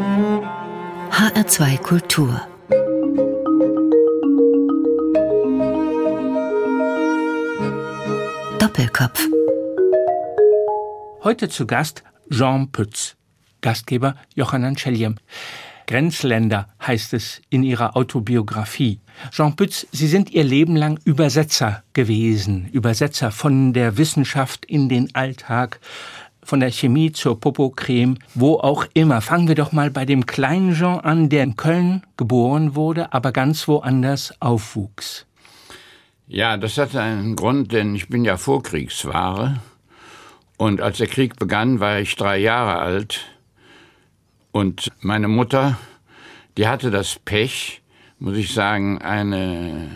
HR2 Kultur Doppelkopf Heute zu Gast Jean Pütz, Gastgeber Johannan Schelliem. Grenzländer heißt es in ihrer Autobiografie. Jean Pütz, Sie sind Ihr Leben lang Übersetzer gewesen, Übersetzer von der Wissenschaft in den Alltag, von der Chemie zur Popocreme, wo auch immer. Fangen wir doch mal bei dem kleinen Jean an, der in Köln geboren wurde, aber ganz woanders aufwuchs. Ja, das hatte einen Grund, denn ich bin ja Vorkriegsware. Und als der Krieg begann, war ich drei Jahre alt und meine Mutter, die hatte das Pech, muss ich sagen, eine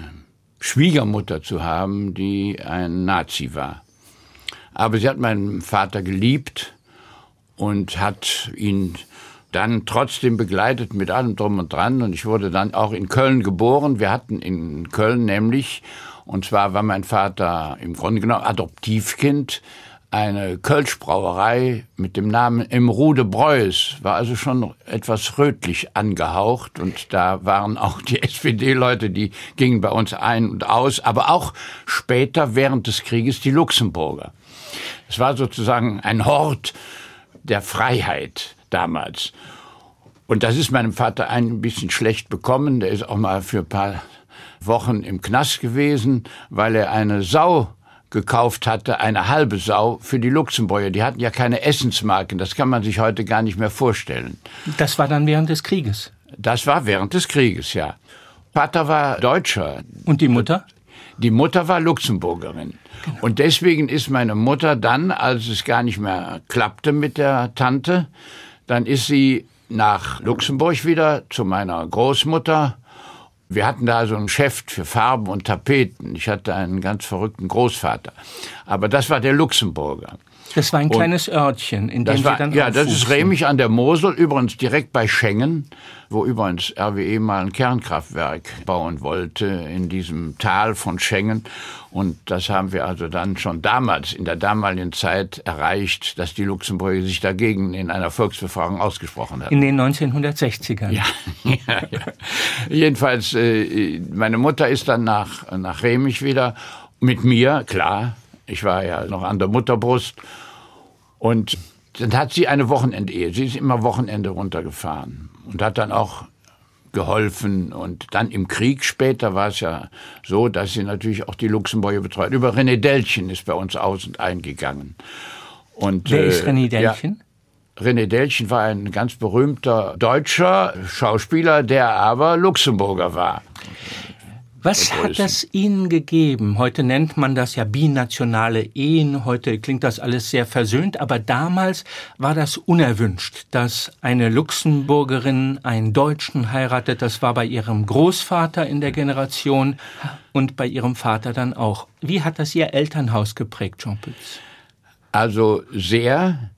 Schwiegermutter zu haben, die ein Nazi war. Aber sie hat meinen Vater geliebt und hat ihn dann trotzdem begleitet mit allem drum und dran. Und ich wurde dann auch in Köln geboren. Wir hatten in Köln nämlich, und zwar war mein Vater im Grunde genommen Adoptivkind eine Kölschbrauerei mit dem Namen Imrude Breuß, war also schon etwas rötlich angehaucht und da waren auch die SPD-Leute, die gingen bei uns ein und aus, aber auch später während des Krieges die Luxemburger. Es war sozusagen ein Hort der Freiheit damals. Und das ist meinem Vater ein bisschen schlecht bekommen. Der ist auch mal für ein paar Wochen im Knast gewesen, weil er eine Sau gekauft hatte, eine halbe Sau für die Luxemburger. Die hatten ja keine Essensmarken. Das kann man sich heute gar nicht mehr vorstellen. Das war dann während des Krieges? Das war während des Krieges, ja. Vater war Deutscher. Und die Mutter? Die Mutter war Luxemburgerin. Genau. Und deswegen ist meine Mutter dann, als es gar nicht mehr klappte mit der Tante, dann ist sie nach Luxemburg wieder zu meiner Großmutter wir hatten da so ein Geschäft für Farben und Tapeten. Ich hatte einen ganz verrückten Großvater. Aber das war der Luxemburger. Das war ein und kleines Örtchen, in dem war, Sie dann Ja, das ist Remich an der Mosel, übrigens direkt bei Schengen, wo übrigens RWE mal ein Kernkraftwerk bauen wollte in diesem Tal von Schengen. Und das haben wir also dann schon damals, in der damaligen Zeit erreicht, dass die Luxemburger sich dagegen in einer Volksbefragung ausgesprochen haben. In den 1960ern. Ja, ja, ja. Jedenfalls, äh, meine Mutter ist dann nach, nach Remich wieder mit mir, klar. Ich war ja noch an der Mutterbrust und dann hat sie eine Wochenendehe. Sie ist immer Wochenende runtergefahren und hat dann auch geholfen. Und dann im Krieg später war es ja so, dass sie natürlich auch die Luxemburger betreut. Über René Delchen ist bei uns aus und eingegangen. Und, Wer ist äh, René Delchen? Ja, René Delchen war ein ganz berühmter deutscher Schauspieler, der aber Luxemburger war. Was hat das Ihnen gegeben? Heute nennt man das ja binationale Ehen, heute klingt das alles sehr versöhnt, aber damals war das unerwünscht, dass eine Luxemburgerin einen Deutschen heiratet. Das war bei ihrem Großvater in der Generation und bei ihrem Vater dann auch. Wie hat das Ihr Elternhaus geprägt, Jean Pütz? Also sehr,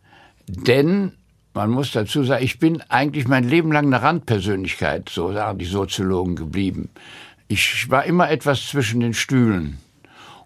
denn man muss dazu sagen, ich bin eigentlich mein Leben lang eine Randpersönlichkeit, so sagen die Soziologen geblieben. Ich war immer etwas zwischen den Stühlen.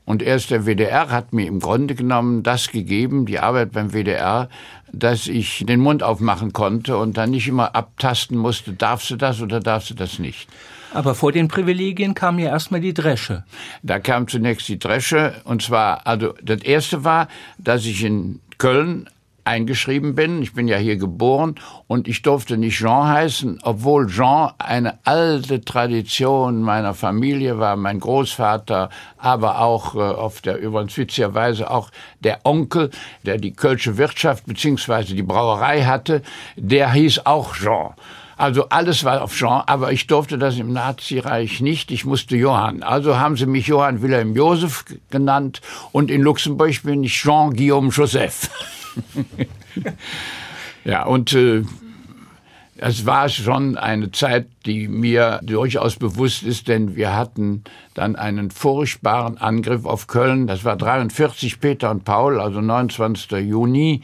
Und erst der WDR hat mir im Grunde genommen das gegeben, die Arbeit beim WDR, dass ich den Mund aufmachen konnte und dann nicht immer abtasten musste, darfst du das oder darfst du das nicht. Aber vor den Privilegien kam ja erstmal die Dresche. Da kam zunächst die Dresche und zwar, also das erste war, dass ich in Köln eingeschrieben bin. Ich bin ja hier geboren und ich durfte nicht Jean heißen, obwohl Jean eine alte Tradition meiner Familie war. Mein Großvater, aber auch äh, auf der übrigens witzigerweise auch der Onkel, der die Kölsche Wirtschaft beziehungsweise die Brauerei hatte, der hieß auch Jean. Also alles war auf Jean, aber ich durfte das im Nazireich nicht. Ich musste Johann. Also haben sie mich Johann Wilhelm Josef genannt und in Luxemburg bin ich Jean Guillaume Joseph. ja, und äh, es war schon eine Zeit, die mir durchaus bewusst ist, denn wir hatten dann einen furchtbaren Angriff auf Köln. Das war 43 Peter und Paul, also 29. Juni.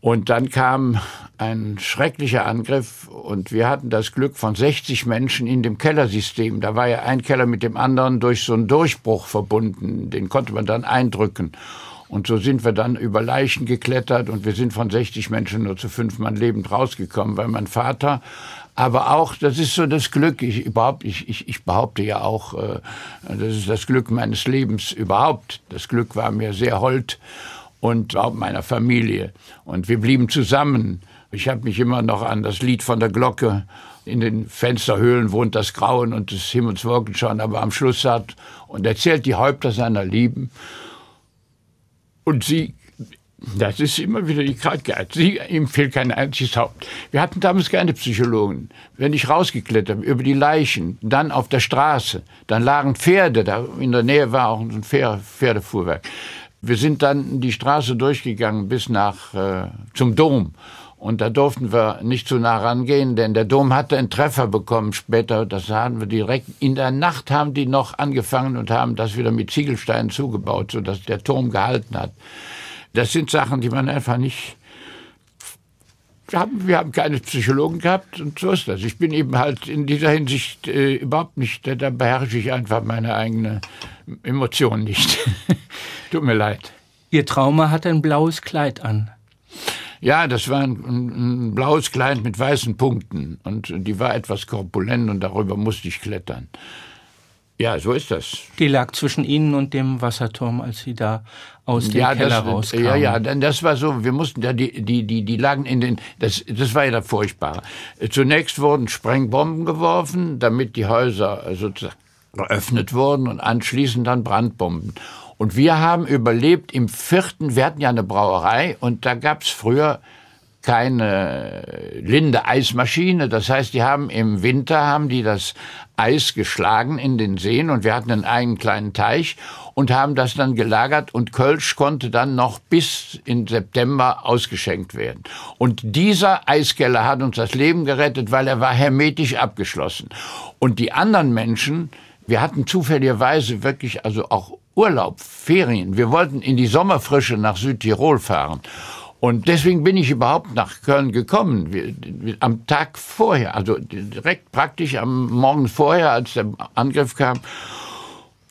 Und dann kam ein schrecklicher Angriff und wir hatten das Glück von 60 Menschen in dem Kellersystem. Da war ja ein Keller mit dem anderen durch so einen Durchbruch verbunden. Den konnte man dann eindrücken. Und so sind wir dann über Leichen geklettert und wir sind von 60 Menschen nur zu fünf Mann lebend rausgekommen, weil mein Vater aber auch, das ist so das Glück, ich, überhaupt, ich, ich, ich behaupte ja auch, äh, das ist das Glück meines Lebens überhaupt. Das Glück war mir sehr hold und auch meiner Familie. Und wir blieben zusammen. Ich habe mich immer noch an das Lied von der Glocke in den Fensterhöhlen wohnt das Grauen und des Himmels Wolkenschauen, aber am Schluss sagt und erzählt die Häupter seiner Lieben. Und sie, das ist immer wieder die Krankheit, sie, ihm fehlt kein einziges Haupt. Wir hatten damals keine Psychologen. Wenn ich rausgeklettert über die Leichen, dann auf der Straße, dann lagen Pferde, da in der Nähe war auch ein Pferdefuhrwerk. Wir sind dann die Straße durchgegangen bis nach äh, zum Dom. Und da durften wir nicht zu nah rangehen, denn der Dom hatte einen Treffer bekommen später. Das haben wir direkt. In der Nacht haben die noch angefangen und haben das wieder mit Ziegelsteinen zugebaut, sodass der Turm gehalten hat. Das sind Sachen, die man einfach nicht. Wir haben, wir haben keine Psychologen gehabt und so ist das. Ich bin eben halt in dieser Hinsicht äh, überhaupt nicht, da beherrsche ich einfach meine eigene Emotion nicht. Tut mir leid. Ihr Trauma hat ein blaues Kleid an. Ja, das war ein, ein, blaues Kleid mit weißen Punkten und die war etwas korpulent und darüber musste ich klettern. Ja, so ist das. Die lag zwischen Ihnen und dem Wasserturm, als Sie da aus dem ja, Keller das, rauskamen. Ja, ja, denn das war so, wir mussten ja, die, die, die, die lagen in den, das, das war ja das Furchtbare. Zunächst wurden Sprengbomben geworfen, damit die Häuser sozusagen geöffnet wurden und anschließend dann Brandbomben. Und wir haben überlebt im vierten, wir hatten ja eine Brauerei und da gab's früher keine Linde Eismaschine. Das heißt, die haben im Winter haben die das Eis geschlagen in den Seen und wir hatten einen eigenen kleinen Teich und haben das dann gelagert und Kölsch konnte dann noch bis in September ausgeschenkt werden. Und dieser Eiskeller hat uns das Leben gerettet, weil er war hermetisch abgeschlossen. Und die anderen Menschen, wir hatten zufälligerweise wirklich also auch Urlaub, Ferien. Wir wollten in die Sommerfrische nach Südtirol fahren. Und deswegen bin ich überhaupt nach Köln gekommen. Wir, wir, am Tag vorher, also direkt praktisch am Morgen vorher, als der Angriff kam.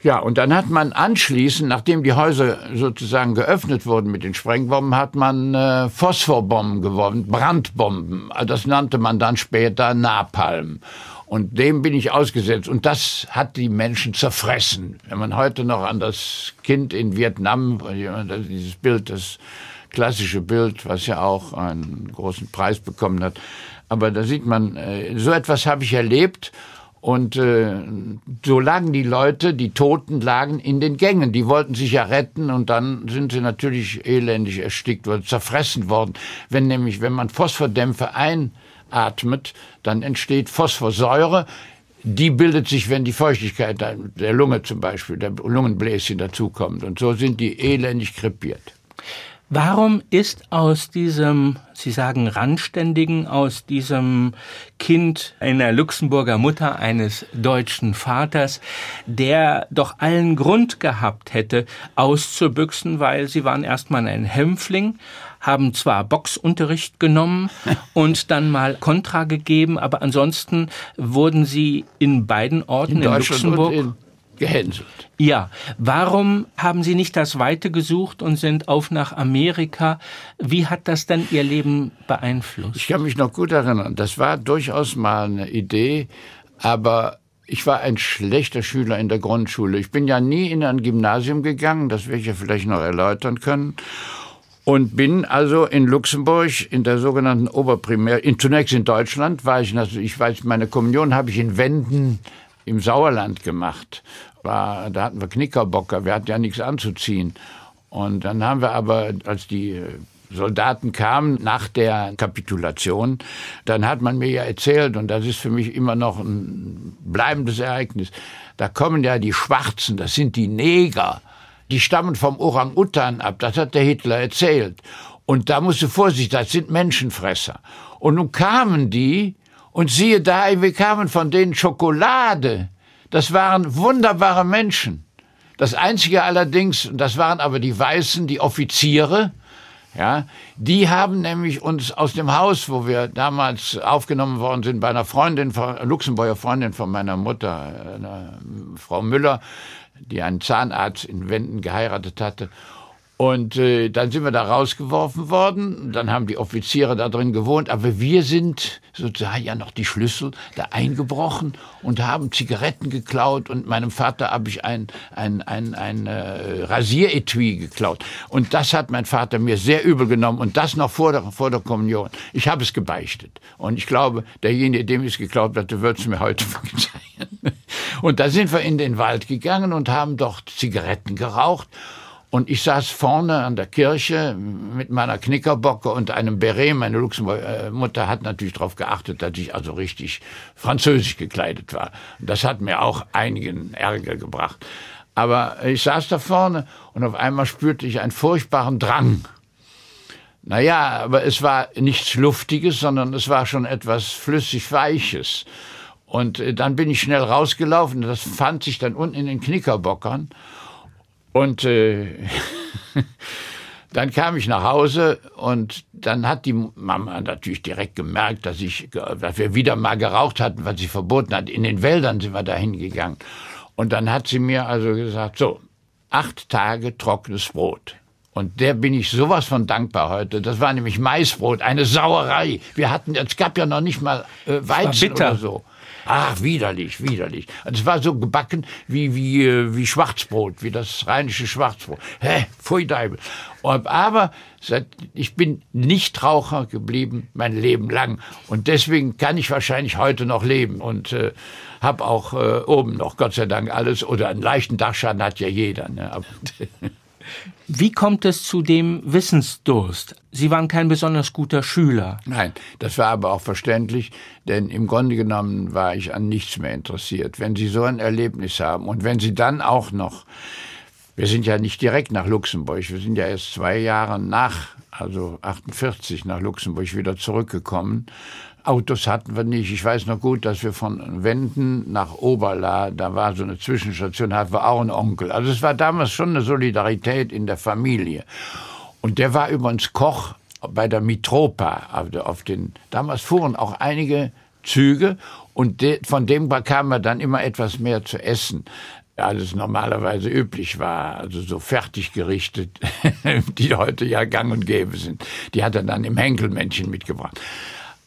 Ja, und dann hat man anschließend, nachdem die Häuser sozusagen geöffnet wurden mit den Sprengbomben, hat man äh, Phosphorbomben geworfen, Brandbomben. Das nannte man dann später Napalm. Und dem bin ich ausgesetzt. Und das hat die Menschen zerfressen. Wenn man heute noch an das Kind in Vietnam, dieses Bild, das klassische Bild, was ja auch einen großen Preis bekommen hat. Aber da sieht man, äh, so etwas habe ich erlebt. Und äh, so lagen die Leute, die Toten lagen in den Gängen. Die wollten sich ja retten und dann sind sie natürlich elendig erstickt oder zerfressen worden. Wenn nämlich, wenn man Phosphordämpfe ein atmet, dann entsteht Phosphorsäure. Die bildet sich, wenn die Feuchtigkeit der Lunge zum Beispiel, der Lungenbläschen dazukommt. Und so sind die elendig krepiert. Warum ist aus diesem, Sie sagen Randständigen, aus diesem Kind einer Luxemburger Mutter eines deutschen Vaters, der doch allen Grund gehabt hätte, auszubüchsen, weil sie waren erstmal ein Hämpfling, haben zwar Boxunterricht genommen und dann mal Kontra gegeben, aber ansonsten wurden sie in beiden Orten in, in Luxemburg gehänselt. Ja, warum haben Sie nicht das Weite gesucht und sind auf nach Amerika? Wie hat das denn Ihr Leben beeinflusst? Ich kann mich noch gut erinnern. Das war durchaus mal eine Idee, aber ich war ein schlechter Schüler in der Grundschule. Ich bin ja nie in ein Gymnasium gegangen, das werde ich ja vielleicht noch erläutern können. Und bin also in Luxemburg in der sogenannten Oberprimär, in, zunächst in Deutschland war ich, ich weiß, meine Kommunion habe ich in Wenden im Sauerland gemacht. War, da hatten wir Knickerbocker, wir hatten ja nichts anzuziehen. Und dann haben wir aber, als die Soldaten kamen nach der Kapitulation, dann hat man mir ja erzählt, und das ist für mich immer noch ein bleibendes Ereignis, da kommen ja die Schwarzen, das sind die Neger, die stammen vom Orang-Utan ab, das hat der Hitler erzählt. Und da musst du Vorsicht, das sind Menschenfresser. Und nun kamen die und siehe da, wir kamen von denen Schokolade. Das waren wunderbare Menschen. Das Einzige allerdings, und das waren aber die Weißen, die Offiziere, ja, die haben nämlich uns aus dem Haus, wo wir damals aufgenommen worden sind, bei einer Freundin, Luxemburger Freundin von meiner Mutter, Frau Müller, die einen Zahnarzt in Wenden geheiratet hatte, Und äh, dann sind wir da rausgeworfen worden. Dann haben die Offiziere da drin gewohnt. Aber wir sind sozusagen ja noch die Schlüssel da eingebrochen und haben Zigaretten geklaut. Und meinem Vater habe ich ein, ein, ein, ein äh, Rasieretui geklaut. Und das hat mein Vater mir sehr übel genommen. Und das noch vor der, vor der Kommunion. Ich habe es gebeichtet. Und ich glaube, derjenige, dem ich es geglaubt hatte, wird es mir heute verzeihen. Und da sind wir in den Wald gegangen und haben dort Zigaretten geraucht. Und ich saß vorne an der Kirche mit meiner Knickerbocke und einem Beret. Meine Luxemburger Mutter hat natürlich darauf geachtet, dass ich also richtig französisch gekleidet war. Das hat mir auch einigen Ärger gebracht. Aber ich saß da vorne und auf einmal spürte ich einen furchtbaren Drang. Naja, aber es war nichts Luftiges, sondern es war schon etwas flüssig-weiches. Und äh, dann bin ich schnell rausgelaufen. Das fand sich dann unten in den Knickerbockern. Und äh, dann kam ich nach Hause und dann hat die Mama natürlich direkt gemerkt, dass ich, dass wir wieder mal geraucht hatten, was sie verboten hat. In den Wäldern sind wir da hingegangen. Und dann hat sie mir also gesagt, so, acht Tage trockenes Brot. Und der bin ich sowas von dankbar heute. Das war nämlich Maisbrot, eine Sauerei. Wir hatten, es gab ja noch nicht mal äh, Weizen oder so. Ach, widerlich, widerlich. Es war so gebacken wie, wie, äh, wie Schwarzbrot, wie das rheinische Schwarzbrot. Hä, pfui Deibel. Aber seit, ich bin Nichtraucher geblieben mein Leben lang. Und deswegen kann ich wahrscheinlich heute noch leben und äh, habe auch äh, oben noch, Gott sei Dank, alles. Oder einen leichten Dachschaden hat ja jeder. Ne? Wie kommt es zu dem Wissensdurst? Sie waren kein besonders guter Schüler. Nein, das war aber auch verständlich, denn im Grunde genommen war ich an nichts mehr interessiert. Wenn Sie so ein Erlebnis haben und wenn Sie dann auch noch, wir sind ja nicht direkt nach Luxemburg, wir sind ja erst zwei Jahre nach, also 48 nach Luxemburg wieder zurückgekommen Autos hatten wir nicht. Ich weiß noch gut, dass wir von Wenden nach Oberla, da war so eine Zwischenstation, hatten wir auch einen Onkel. Also es war damals schon eine Solidarität in der Familie. Und der war übrigens Koch bei der Mitropa. Also auf den, damals fuhren auch einige Züge und de, von dem bekam man dann immer etwas mehr zu essen alles normalerweise üblich war, also so fertig gerichtet, die heute ja gang und gäbe sind. Die hat er dann im Henkelmännchen mitgebracht.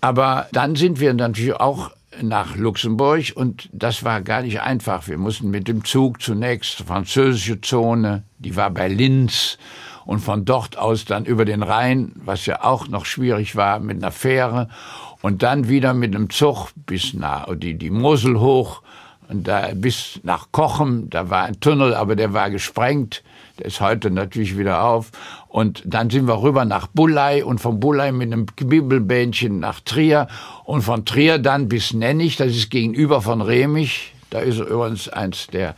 Aber dann sind wir natürlich auch nach Luxemburg und das war gar nicht einfach. Wir mussten mit dem Zug zunächst französische Zone, die war bei Linz und von dort aus dann über den Rhein, was ja auch noch schwierig war, mit einer Fähre und dann wieder mit einem Zug bis nach die, die Mosel hoch und da bis nach Kochem, da war ein Tunnel, aber der war gesprengt. Der ist heute natürlich wieder auf. Und dann sind wir rüber nach Bullei und von Bullei mit einem Bibelbähnchen nach Trier und von Trier dann bis Nennig, das ist gegenüber von Remich. Da ist übrigens eins der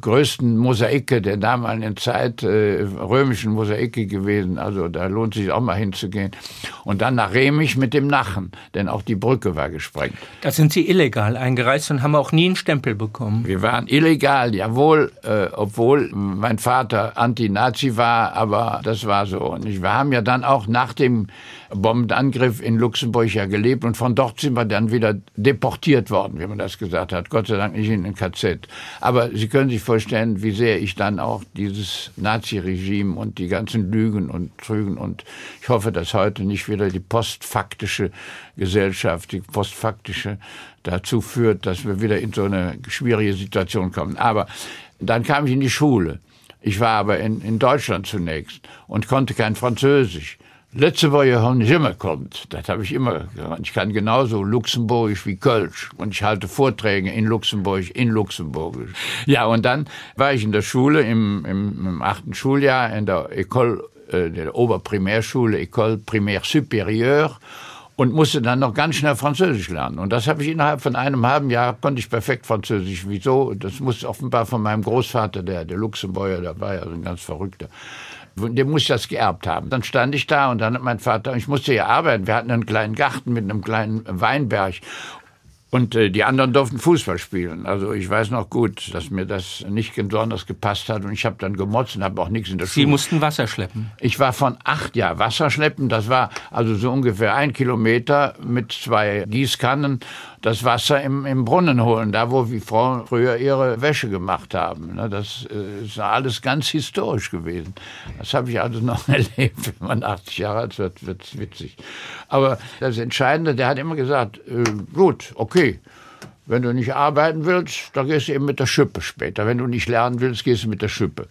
größten Mosaike der damaligen Zeit, äh, römischen Mosaike gewesen. Also da lohnt sich auch mal hinzugehen. Und dann nach Remich mit dem Nachen, denn auch die Brücke war gesprengt. Da sind Sie illegal eingereist und haben auch nie einen Stempel bekommen. Wir waren illegal, jawohl, äh, obwohl mein Vater Anti-Nazi war, aber das war so. Und wir haben ja dann auch nach dem Bombenangriff in Luxemburg ja gelebt und von dort sind wir dann wieder deportiert worden, wie man das gesagt hat. Gott sei Dank nicht in ein KZ. Aber Sie können sich vorstellen, wie sehr ich dann auch dieses Nazi-Regime und die ganzen Lügen und Trügen und ich hoffe, dass heute nicht wieder die postfaktische Gesellschaft, die postfaktische dazu führt, dass wir wieder in so eine schwierige Situation kommen. Aber dann kam ich in die Schule. Ich war aber in, in Deutschland zunächst und konnte kein Französisch. Letzte Woche haben nicht immer kommt. Das habe ich immer gelernt. Ich kann genauso Luxemburgisch wie Kölsch. Und ich halte Vorträge in Luxemburg, in Luxemburgisch. Ja, und dann war ich in der Schule im, im, im achten Schuljahr in der École, äh, der Oberprimärschule, École Primaire Supérieure und musste dann noch ganz schnell Französisch lernen. Und das habe ich innerhalb von einem halben Jahr, konnte ich perfekt Französisch. Wieso? Das muss offenbar von meinem Großvater, der, der Luxemburger, der war ja so ein ganz Verrückter der muss das geerbt haben. Dann stand ich da und dann hat mein Vater, ich musste ja arbeiten, wir hatten einen kleinen Garten mit einem kleinen Weinberg. Und äh, die anderen durften Fußball spielen. Also ich weiß noch gut, dass mir das nicht besonders gepasst hat. Und ich habe dann gemotzt und habe auch nichts in der Sie Schule. Sie mussten Wasser schleppen. Ich war von acht, ja, Wasser schleppen. Das war also so ungefähr ein Kilometer mit zwei Gießkannen das Wasser im, im Brunnen holen, da wo die Frauen früher ihre Wäsche gemacht haben. Ne, das äh, ist alles ganz historisch gewesen. Das habe ich also noch erlebt. Wenn man 80 Jahre alt wird, wird es witzig. Aber das Entscheidende, der hat immer gesagt, äh, gut, okay, wenn du nicht arbeiten willst, dann gehst du eben mit der Schippe später. Wenn du nicht lernen willst, gehst du mit der Schippe.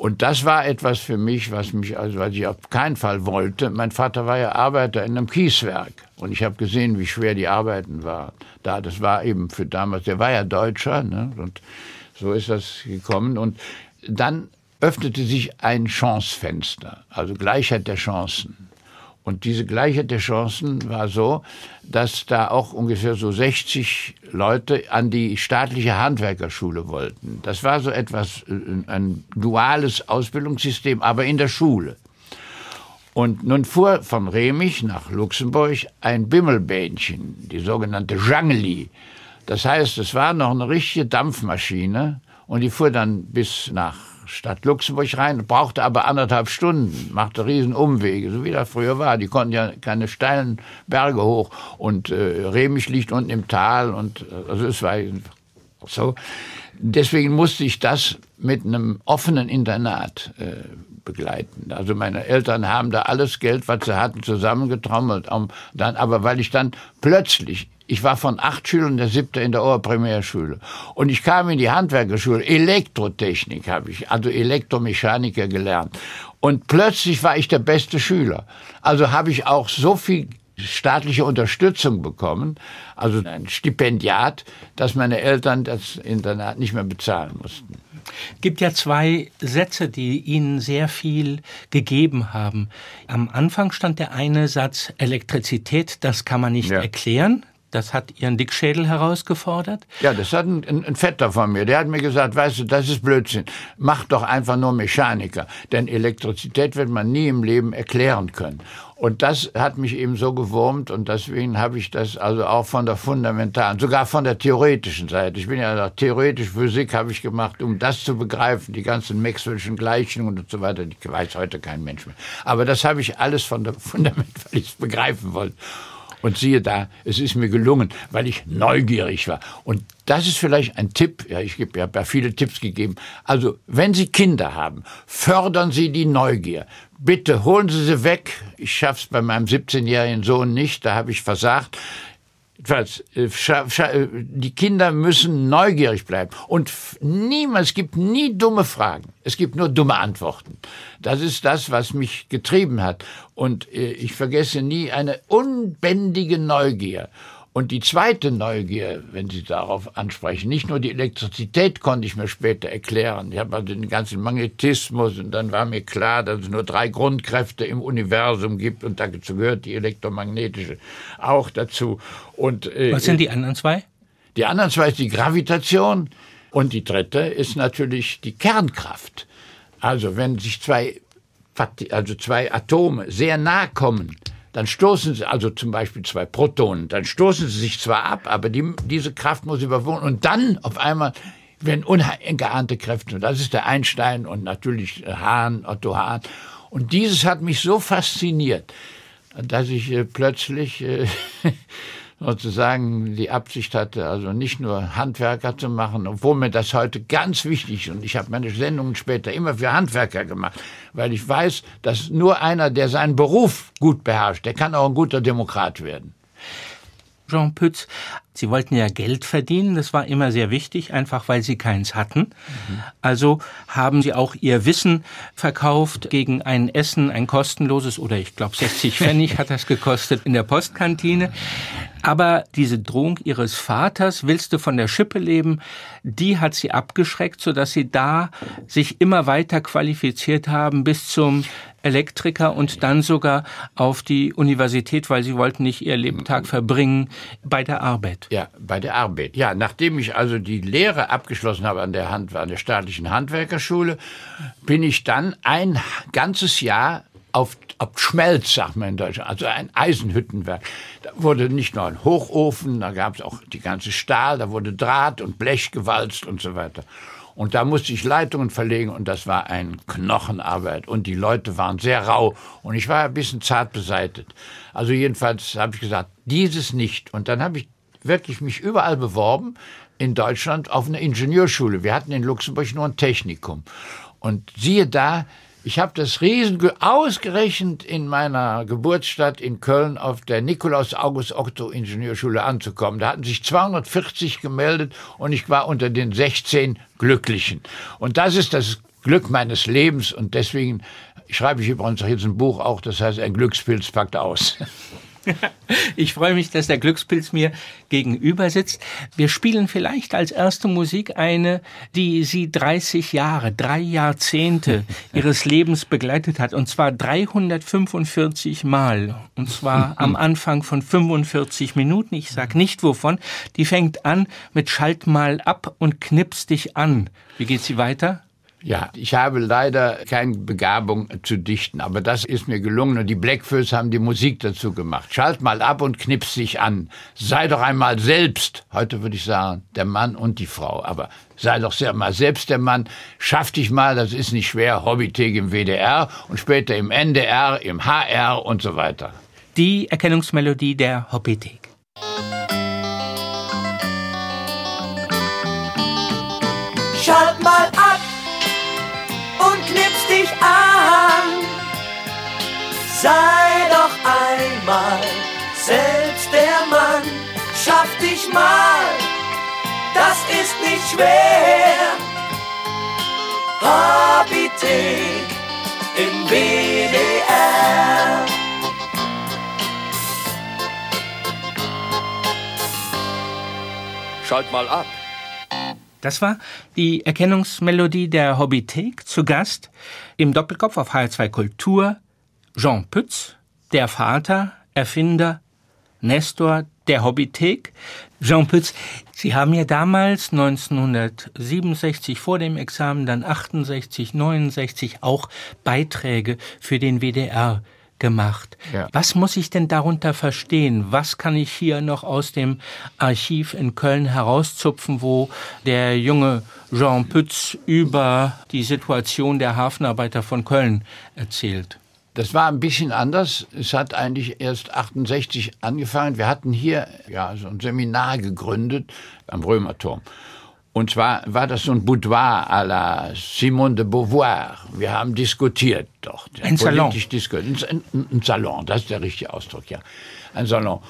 Und das war etwas für mich, was mich, also was ich auf keinen Fall wollte. Mein Vater war ja Arbeiter in einem Kieswerk. Und ich habe gesehen, wie schwer die Arbeiten waren. Da, das war eben für damals, der war ja Deutscher, ne? Und so ist das gekommen. Und dann öffnete sich ein Chancefenster, also Gleichheit der Chancen. Und diese Gleichheit der Chancen war so, dass da auch ungefähr so 60 Leute an die staatliche Handwerkerschule wollten. Das war so etwas, äh, ein duales Ausbildungssystem, aber in der Schule. Und nun fuhr von Remich nach Luxemburg ein Bimmelbähnchen, die sogenannte Jangli. Das heißt, es war noch eine richtige Dampfmaschine und die fuhr dann bis nach Stadt Luxemburg rein, brauchte aber anderthalb Stunden, machte riesen Umwege, so wie das früher war. Die konnten ja keine steilen Berge hoch und äh, Remich liegt unten im Tal und äh, also es war so. Deswegen musste ich das mit einem offenen Internat äh, begleiten. Also meine Eltern haben da alles Geld, was sie hatten, zusammengetrommelt. Um dann, aber weil ich dann plötzlich ich war von acht Schülern der siebte in der Oberprimärschule. Und ich kam in die Handwerkerschule. Elektrotechnik habe ich, also Elektromechaniker gelernt. Und plötzlich war ich der beste Schüler. Also habe ich auch so viel staatliche Unterstützung bekommen, also ein Stipendiat, dass meine Eltern das Internat nicht mehr bezahlen mussten. Gibt ja zwei Sätze, die Ihnen sehr viel gegeben haben. Am Anfang stand der eine Satz Elektrizität, das kann man nicht ja. erklären. Das hat Ihren Dickschädel herausgefordert? Ja, das hat ein, ein, Vetter von mir. Der hat mir gesagt, weißt du, das ist Blödsinn. Mach doch einfach nur Mechaniker. Denn Elektrizität wird man nie im Leben erklären können. Und das hat mich eben so gewurmt und deswegen habe ich das also auch von der fundamentalen, sogar von der theoretischen Seite. Ich bin ja theoretisch Physik habe ich gemacht, um das zu begreifen, die ganzen Maxwell'schen Gleichungen und so weiter. Die weiß heute kein Mensch mehr. Aber das habe ich alles von der Fundament, weil ich es begreifen wollte. Und siehe da, es ist mir gelungen, weil ich neugierig war. Und das ist vielleicht ein Tipp, ja, ich habe ja viele Tipps gegeben. Also, wenn Sie Kinder haben, fördern Sie die Neugier. Bitte holen Sie sie weg. Ich schaff's bei meinem 17-jährigen Sohn nicht, da habe ich versagt. Jedenfalls, äh, äh, die Kinder müssen neugierig bleiben. Und niemals, es gibt nie dumme Fragen. Es gibt nur dumme Antworten. Das ist das, was mich getrieben hat. Und äh, ich vergesse nie eine unbändige Neugier. Und die zweite Neugier, wenn Sie darauf ansprechen, nicht nur die Elektrizität konnte ich mir später erklären. Ich habe also den ganzen Magnetismus und dann war mir klar, dass es nur drei Grundkräfte im Universum gibt und dazu gehört die elektromagnetische auch dazu. Und, äh, Was sind die anderen zwei? Die anderen zwei ist die Gravitation und die dritte ist natürlich die Kernkraft. Also wenn sich zwei, also zwei Atome sehr nahe kommen, dann stoßen sie, also zum Beispiel zwei Protonen, dann stoßen sie sich zwar ab, aber die, diese Kraft muss überwunden und dann auf einmal werden ungeahnte Kräfte. Und das ist der Einstein und natürlich Hahn, Otto Hahn. Und dieses hat mich so fasziniert, dass ich äh, plötzlich äh, sozusagen die Absicht hatte, also nicht nur Handwerker zu machen, obwohl mir das heute ganz wichtig ist. Und ich habe meine Sendungen später immer für Handwerker gemacht, weil ich weiß, dass nur einer, der seinen Beruf gut beherrscht, der kann auch ein guter Demokrat werden. Jean Pütz, Sie wollten ja Geld verdienen, das war immer sehr wichtig, einfach weil Sie keins hatten. Mhm. Also haben Sie auch Ihr Wissen verkauft gegen ein Essen, ein kostenloses oder ich glaube 60 Pfennig hat das gekostet in der Postkantine. Aber diese Drohung ihres Vaters, willst du von der Schippe leben, die hat sie abgeschreckt, sodass sie da sich immer weiter qualifiziert haben bis zum Elektriker und dann sogar auf die Universität, weil sie wollten nicht ihr Lebtag verbringen bei der Arbeit. Ja, bei der Arbeit. Ja, nachdem ich also die Lehre abgeschlossen habe an der, Hand, an der staatlichen Handwerkerschule, bin ich dann ein ganzes Jahr auf, auf Schmelz, sagt man in Deutschland, also ein Eisenhüttenwerk. Da wurde nicht nur ein Hochofen, da gab es auch die ganze Stahl, da wurde Draht und Blech gewalzt und so weiter. Und da musste ich Leitungen verlegen und das war ein Knochenarbeit. Und die Leute waren sehr rau und ich war ein bisschen zart beseitet. Also jedenfalls habe ich gesagt, dieses nicht. Und dann habe ich wirklich mich überall beworben in Deutschland auf eine Ingenieurschule. Wir hatten in Luxemburg nur ein Technikum. Und siehe da, ich habe das Riesen ausgerechnet in meiner Geburtsstadt in Köln auf der Nikolaus August Otto Ingenieurschule anzukommen. Da hatten sich 240 gemeldet und ich war unter den 16 Glücklichen. Und das ist das Glück meines Lebens und deswegen schreibe ich übrigens jetzt ein Buch auch, das heißt ein Glückspilz packt aus. Ich freue mich, dass der Glückspilz mir gegenüber sitzt. Wir spielen vielleicht als erste Musik eine, die Sie 30 Jahre, drei Jahrzehnte Ihres Lebens begleitet hat, und zwar 345 Mal. Und zwar am Anfang von 45 Minuten. Ich sag nicht wovon. Die fängt an mit Schalt mal ab und knips dich an. Wie geht sie weiter? Ja, ich habe leider keine Begabung zu dichten, aber das ist mir gelungen und die Blackfoes haben die Musik dazu gemacht. Schalt mal ab und knips dich an. Sei doch einmal selbst, heute würde ich sagen, der Mann und die Frau, aber sei doch sehr mal selbst der Mann. Schaff dich mal, das ist nicht schwer, Hobbythek im WDR und später im NDR, im HR und so weiter. Die Erkennungsmelodie der Hobbythek. Dich an. Sei doch einmal selbst der Mann, schaff dich mal, das ist nicht schwer. Habitek im WDR. Schalt mal ab. Das war die Erkennungsmelodie der Hobbythek. Zu Gast im Doppelkopf auf HR2 Kultur Jean Pütz, der Vater, Erfinder, Nestor der Hobbythek. Jean Pütz, Sie haben ja damals 1967 vor dem Examen, dann 68, 69 auch Beiträge für den WDR gemacht. Ja. Was muss ich denn darunter verstehen? Was kann ich hier noch aus dem Archiv in Köln herauszupfen, wo der junge Jean Pütz über die Situation der Hafenarbeiter von Köln erzählt? Das war ein bisschen anders. Es hat eigentlich erst 68 angefangen. Wir hatten hier ja so ein Seminar gegründet am Römerturm. Und zwar war das so ein Boudoir à la Simone de Beauvoir. Wir haben diskutiert doch. Ein Salon. Diskutiert. Ein, ein, ein, Salon, das ist der richtige Ausdruck, ja. Ein Salon.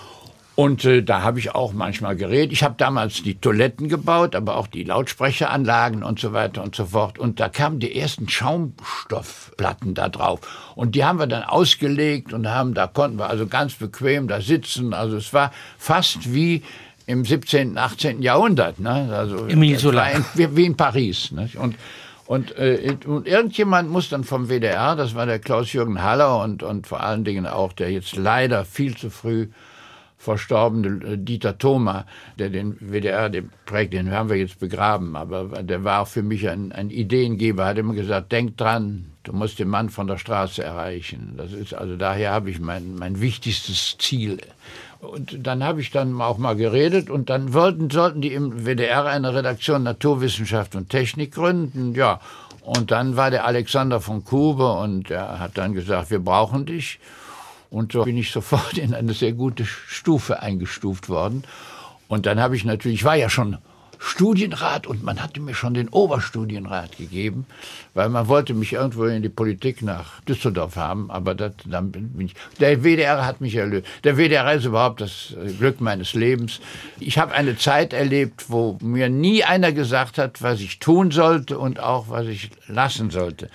Und äh, da habe ich auch manchmal geredet. Ich habe damals die Toiletten gebaut, aber auch die Lautsprecheranlagen und so weiter und so fort. Und da kamen die ersten Schaumstoffplatten da drauf. Und die haben wir dann ausgelegt und haben, da konnten wir also ganz bequem da sitzen. Also es war fast wie im 17., 18. Jahrhundert. Ne? Also. Wie, wie in Paris. Ne? Und, und, äh, und irgendjemand muss dann vom WDR, das war der Klaus-Jürgen Haller und, und vor allen Dingen auch der jetzt leider viel zu früh verstorbene äh, Dieter Thoma, der den WDR den prägt, den haben wir jetzt begraben, aber der war für mich ein, ein Ideengeber, hat immer gesagt, denk dran, du musst den Mann von der Straße erreichen. Das ist also daher habe ich mein, mein wichtigstes Ziel und dann habe ich dann auch mal geredet und dann wollten, sollten die im WDR eine Redaktion Naturwissenschaft und Technik gründen. Ja, und dann war der Alexander von Kube und er hat dann gesagt, wir brauchen dich. Und so bin ich sofort in eine sehr gute Stufe eingestuft worden. Und dann habe ich natürlich, ich war ja schon Studienrat und man hatte mir schon den Oberstudienrat gegeben, weil man wollte mich irgendwo in die Politik nach Düsseldorf haben, aber das, dann bin ich, der WDR hat mich erlöst. Der WDR ist überhaupt das Glück meines Lebens. Ich habe eine Zeit erlebt, wo mir nie einer gesagt hat, was ich tun sollte und auch was ich lassen sollte.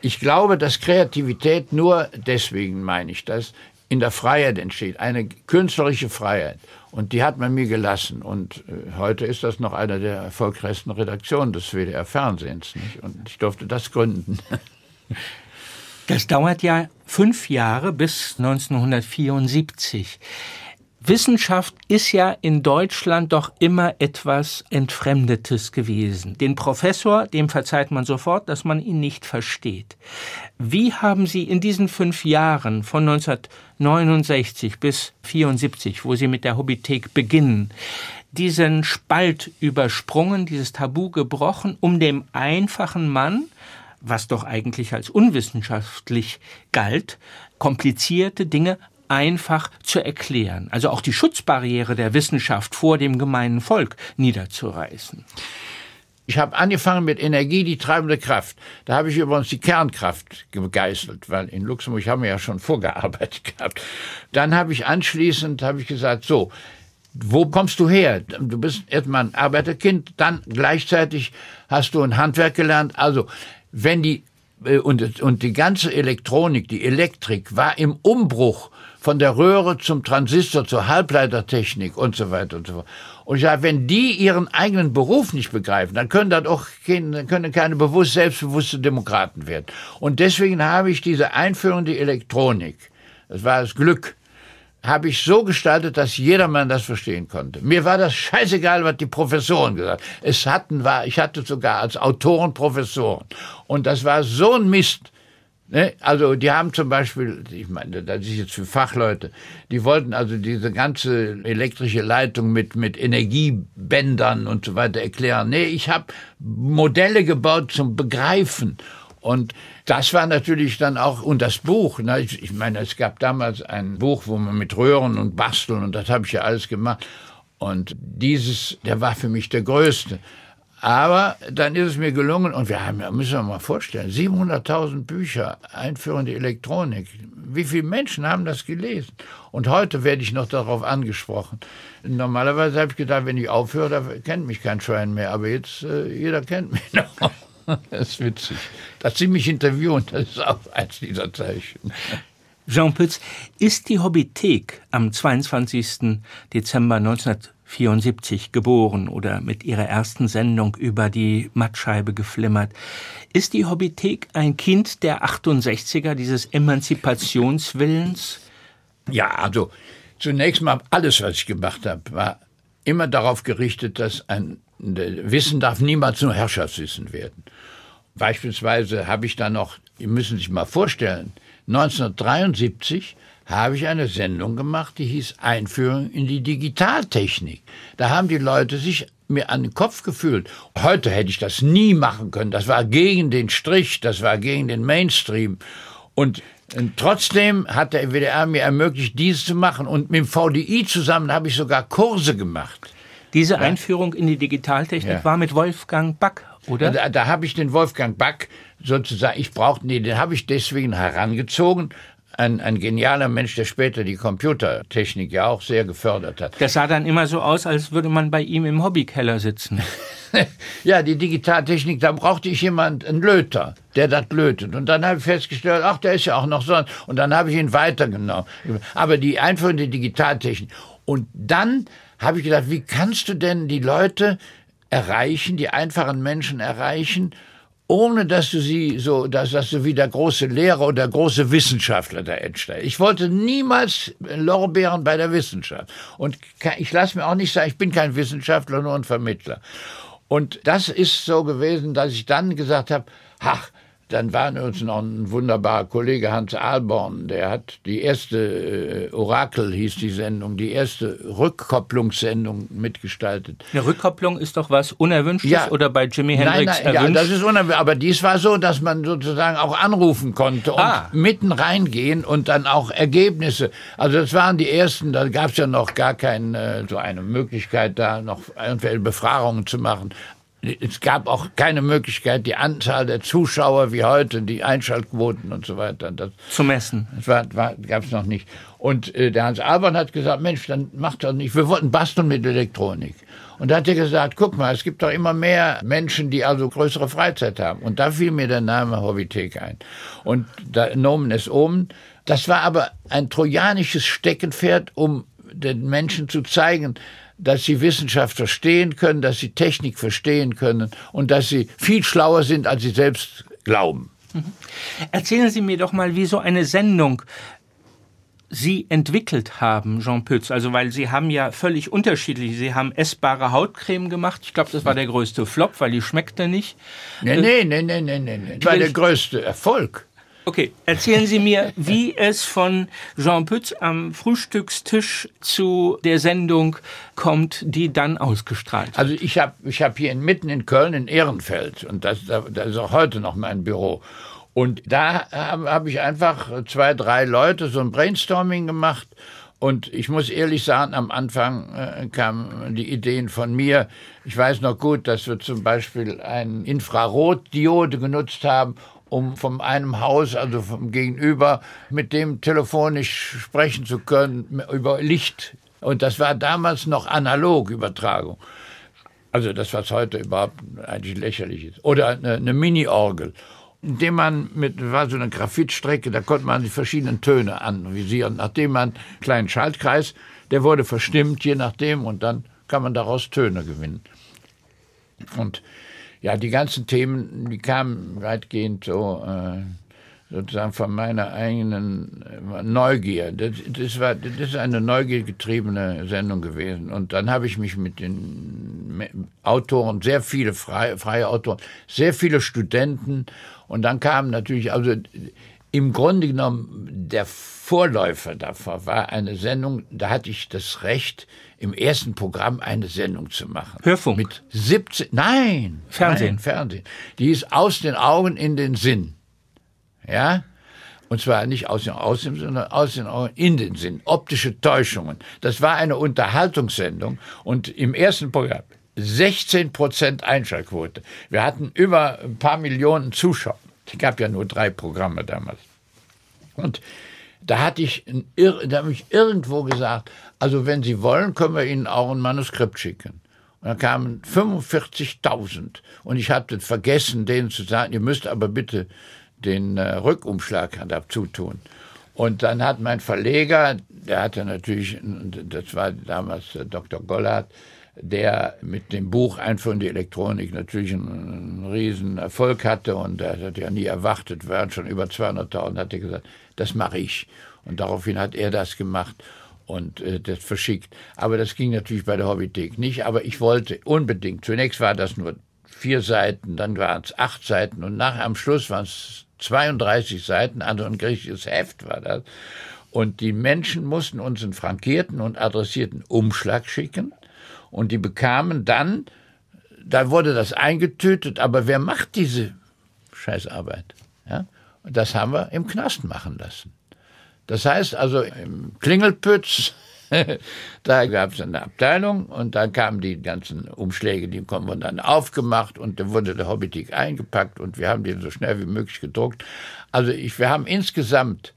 Ich glaube, dass Kreativität nur deswegen meine ich das in der Freiheit entsteht, eine künstlerische Freiheit. Und die hat man mir gelassen. Und äh, heute ist das noch eine der erfolgreichsten Redaktionen des WDR Fernsehens. Nicht? Und ich durfte das gründen. Das dauert ja fünf Jahre bis 1974. Wissenschaft ist ja in Deutschland doch immer etwas Entfremdetes gewesen. Den Professor, dem verzeiht man sofort, dass man ihn nicht versteht. Wie haben Sie in diesen fünf Jahren von 1969 bis 1974, wo Sie mit der Hobbythek beginnen, diesen Spalt übersprungen, dieses Tabu gebrochen, um dem einfachen Mann, was doch eigentlich als unwissenschaftlich galt, komplizierte Dinge einfach zu erklären, also auch die Schutzbarriere der Wissenschaft vor dem gemeinen Volk niederzureißen. Ich habe angefangen mit Energie, die treibende Kraft. Da habe ich übrigens die Kernkraft gegeißelt, weil in Luxemburg haben wir ja schon vorgearbeitet gehabt. Dann habe ich anschließend habe ich gesagt, so, wo kommst du her? Du bist erstmal ein Arbeiterkind, dann gleichzeitig hast du ein Handwerk gelernt. Also, wenn die äh, und, und die ganze Elektronik, die Elektrik war im Umbruch von der Röhre zum Transistor, zur Halbleitertechnik und so weiter und so fort. Und ich sage, wenn die ihren eigenen Beruf nicht begreifen, dann können das auch keine, können keine bewusst, selbstbewusste Demokraten werden. Und deswegen habe ich diese Einführung in Elektronik, das war das Glück, habe ich so gestaltet, dass jedermann das verstehen konnte. Mir war das scheißegal, was die Professoren gesagt haben. Es hatten war, ich hatte sogar als Autoren Professoren. Und das war so ein Mist. Ne? Also die haben zum Beispiel, ich meine, das ist jetzt für Fachleute, die wollten also diese ganze elektrische Leitung mit, mit Energiebändern und so weiter erklären. Nee, ich habe Modelle gebaut zum Begreifen. Und das war natürlich dann auch, und das Buch, ne, ich, ich meine, es gab damals ein Buch, wo man mit Röhren und Basteln, und das habe ich ja alles gemacht. Und dieses, der war für mich der größte. Aber dann ist es mir gelungen, und wir haben ja, müssen wir mal vorstellen, 700.000 Bücher, Einführung in die Elektronik. Wie viele Menschen haben das gelesen? Und heute werde ich noch darauf angesprochen. Normalerweise habe ich gedacht, wenn ich aufhöre, da kennt mich kein Schwein mehr. Aber jetzt, äh, jeder kennt mich noch. Das ist witzig. Dass Sie mich interviewen, das ist auch eins dieser Zeichen. Jean Pütz, ist die Hobbythek am 22. Dezember 1900 74 geboren oder mit ihrer ersten Sendung über die Mattscheibe geflimmert. Ist die Hobbythek ein Kind der 68er, dieses Emanzipationswillens? Ja, also zunächst mal alles, was ich gemacht habe, war immer darauf gerichtet, dass ein Wissen darf niemals nur Herrschaftswissen werden. Beispielsweise habe ich da noch, Sie müssen sich mal vorstellen, 1973 habe ich eine Sendung gemacht, die hieß Einführung in die Digitaltechnik. Da haben die Leute sich mir an den Kopf gefühlt. Heute hätte ich das nie machen können. Das war gegen den Strich, das war gegen den Mainstream. Und trotzdem hat der WDR mir ermöglicht, dies zu machen. Und mit dem VDI zusammen habe ich sogar Kurse gemacht. Diese Einführung in die Digitaltechnik ja. war mit Wolfgang Back, oder? Da, da habe ich den Wolfgang Back sozusagen, ich brauchte, nee, den habe ich deswegen herangezogen, ein, ein genialer Mensch, der später die Computertechnik ja auch sehr gefördert hat. Das sah dann immer so aus, als würde man bei ihm im Hobbykeller sitzen. ja, die Digitaltechnik, da brauchte ich jemand, einen Löter, der das lötet. Und dann habe ich festgestellt, ach, der ist ja auch noch so. Und dann habe ich ihn weitergenommen. Aber die Einführung der Digitaltechnik. Und dann habe ich gedacht, wie kannst du denn die Leute erreichen, die einfachen Menschen erreichen, ohne dass du sie so, dass, dass du wie der große Lehrer oder der große Wissenschaftler da entsteigst. Ich wollte niemals Lorbeeren bei der Wissenschaft. Und ich lasse mir auch nicht sagen, ich bin kein Wissenschaftler, nur ein Vermittler. Und das ist so gewesen, dass ich dann gesagt habe, ach, dann war uns noch ein wunderbarer Kollege Hans Alborn, der hat die erste äh, Orakel hieß die Sendung, die erste Rückkopplungssendung mitgestaltet. Eine Rückkopplung ist doch was Unerwünschtes ja, oder bei Jimi Hendrix nein, nein, erwünscht? Ja, das ist unerwünscht, aber dies war so, dass man sozusagen auch anrufen konnte und ah. mitten reingehen und dann auch Ergebnisse. Also das waren die ersten, da gab es ja noch gar keine äh, so eine Möglichkeit, da noch irgendwelche Befragungen zu machen es gab auch keine Möglichkeit, die Anzahl der Zuschauer wie heute, die Einschaltquoten und so weiter. Das, zu messen. Das war, war, gab es noch nicht. Und äh, der Hans Albern hat gesagt, Mensch, dann macht doch nicht, wir wollten basteln mit Elektronik. Und da hat er gesagt, guck mal, es gibt doch immer mehr Menschen, die also größere Freizeit haben. Und da fiel mir der Name Hobbythek ein. Und da Nomen es oben. Das war aber ein trojanisches Steckenpferd, um den Menschen zu zeigen, dass sie Wissenschaft verstehen können, dass sie Technik verstehen können und dass sie viel schlauer sind, als sie selbst glauben. Mhm. Erzählen Sie mir doch mal, wie so eine Sendung Sie entwickelt haben, Jean Pütz? Also, weil Sie haben ja völlig unterschiedlich. Sie haben essbare Hautcreme gemacht. Ich glaube, das war der größte Flop, weil die schmeckte nicht. Nee, nee, nee, nee, nee, nee. Das war der größte Erfolg. Okay, erzählen Sie mir, wie es von Jean Pütz am Frühstückstisch zu der Sendung kommt, die dann ausgestrahlt wird. Also ich habe ich hab hier mitten in Köln in Ehrenfeld und das, das ist auch heute noch mein Büro. Und da habe hab ich einfach zwei, drei Leute so ein Brainstorming gemacht und ich muss ehrlich sagen, am Anfang äh, kamen die Ideen von mir. Ich weiß noch gut, dass wir zum Beispiel eine Infrarotdiode genutzt haben, um von einem Haus, also vom Gegenüber, mit dem telefonisch sprechen zu können über Licht. Und das war damals noch analog Übertragung. Also das, was heute überhaupt eigentlich lächerlich ist. Oder eine, eine Mini-Orgel, indem man mit, war so eine Graphitstrecke, da konnte man die verschiedenen Töne anvisieren. Nachdem man einen kleinen Schaltkreis, der wurde verstimmt, je nachdem, und dann kann man daraus Töne gewinnen. Und ja, die ganzen Themen, die kamen weitgehend so äh, sozusagen von meiner eigenen äh, Neugier. Das, das, war, das ist eine neugiergetriebene Sendung gewesen. Und dann habe ich mich mit den Autoren, sehr viele freie, freie Autoren, sehr viele Studenten und dann kam natürlich, also im Grunde genommen, der Vorläufer davor war eine Sendung, da hatte ich das Recht, im ersten Programm eine Sendung zu machen. Hörfunk? Mit 17, nein. Fernsehen? Nein, Fernsehen. Die ist aus den Augen in den Sinn. Ja? Und zwar nicht aus den Augen, sondern aus den Augen in den Sinn. Optische Täuschungen. Das war eine Unterhaltungssendung und im ersten Programm 16 Prozent Einschaltquote. Wir hatten über ein paar Millionen Zuschauer. Es gab ja nur drei Programme damals. Und da hatte ich, da habe ich irgendwo gesagt, also wenn Sie wollen, können wir Ihnen auch ein Manuskript schicken. Und da kamen 45.000 und ich hatte vergessen, denen zu sagen, ihr müsst aber bitte den äh, Rückumschlag dazu tun. Und dann hat mein Verleger, der hatte natürlich, das war damals äh, Dr. Gollard, der mit dem Buch Einführung in die Elektronik natürlich einen, einen riesen Erfolg hatte und er hat ja nie erwartet, waren schon über 200.000, hat er gesagt, das mache ich. Und daraufhin hat er das gemacht und äh, das verschickt. Aber das ging natürlich bei der Hobbythek nicht, aber ich wollte unbedingt, zunächst war das nur vier Seiten, dann waren es acht Seiten und nachher am Schluss waren es 32 Seiten, also ein griechisches Heft war das. Und die Menschen mussten uns einen frankierten und adressierten Umschlag schicken und die bekamen dann, da wurde das eingetütet, aber wer macht diese Scheißarbeit? Ja? Und das haben wir im Knast machen lassen. Das heißt also im Klingelpütz, da gab es eine Abteilung und dann kamen die ganzen Umschläge, die wurden dann aufgemacht und dann wurde der Hobbytik eingepackt und wir haben den so schnell wie möglich gedruckt. Also ich, wir haben insgesamt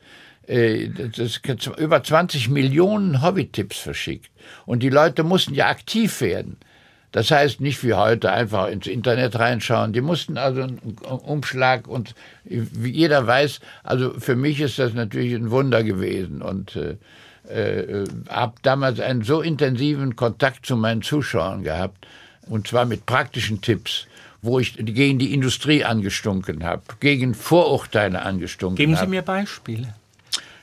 über 20 Millionen Hobbytipps verschickt. Und die Leute mussten ja aktiv werden. Das heißt nicht wie heute einfach ins Internet reinschauen. Die mussten also einen Umschlag und wie jeder weiß, also für mich ist das natürlich ein Wunder gewesen und äh, äh, habe damals einen so intensiven Kontakt zu meinen Zuschauern gehabt und zwar mit praktischen Tipps wo ich gegen die Industrie angestunken habe, gegen Vorurteile angestunken habe. Geben Sie mir Beispiele.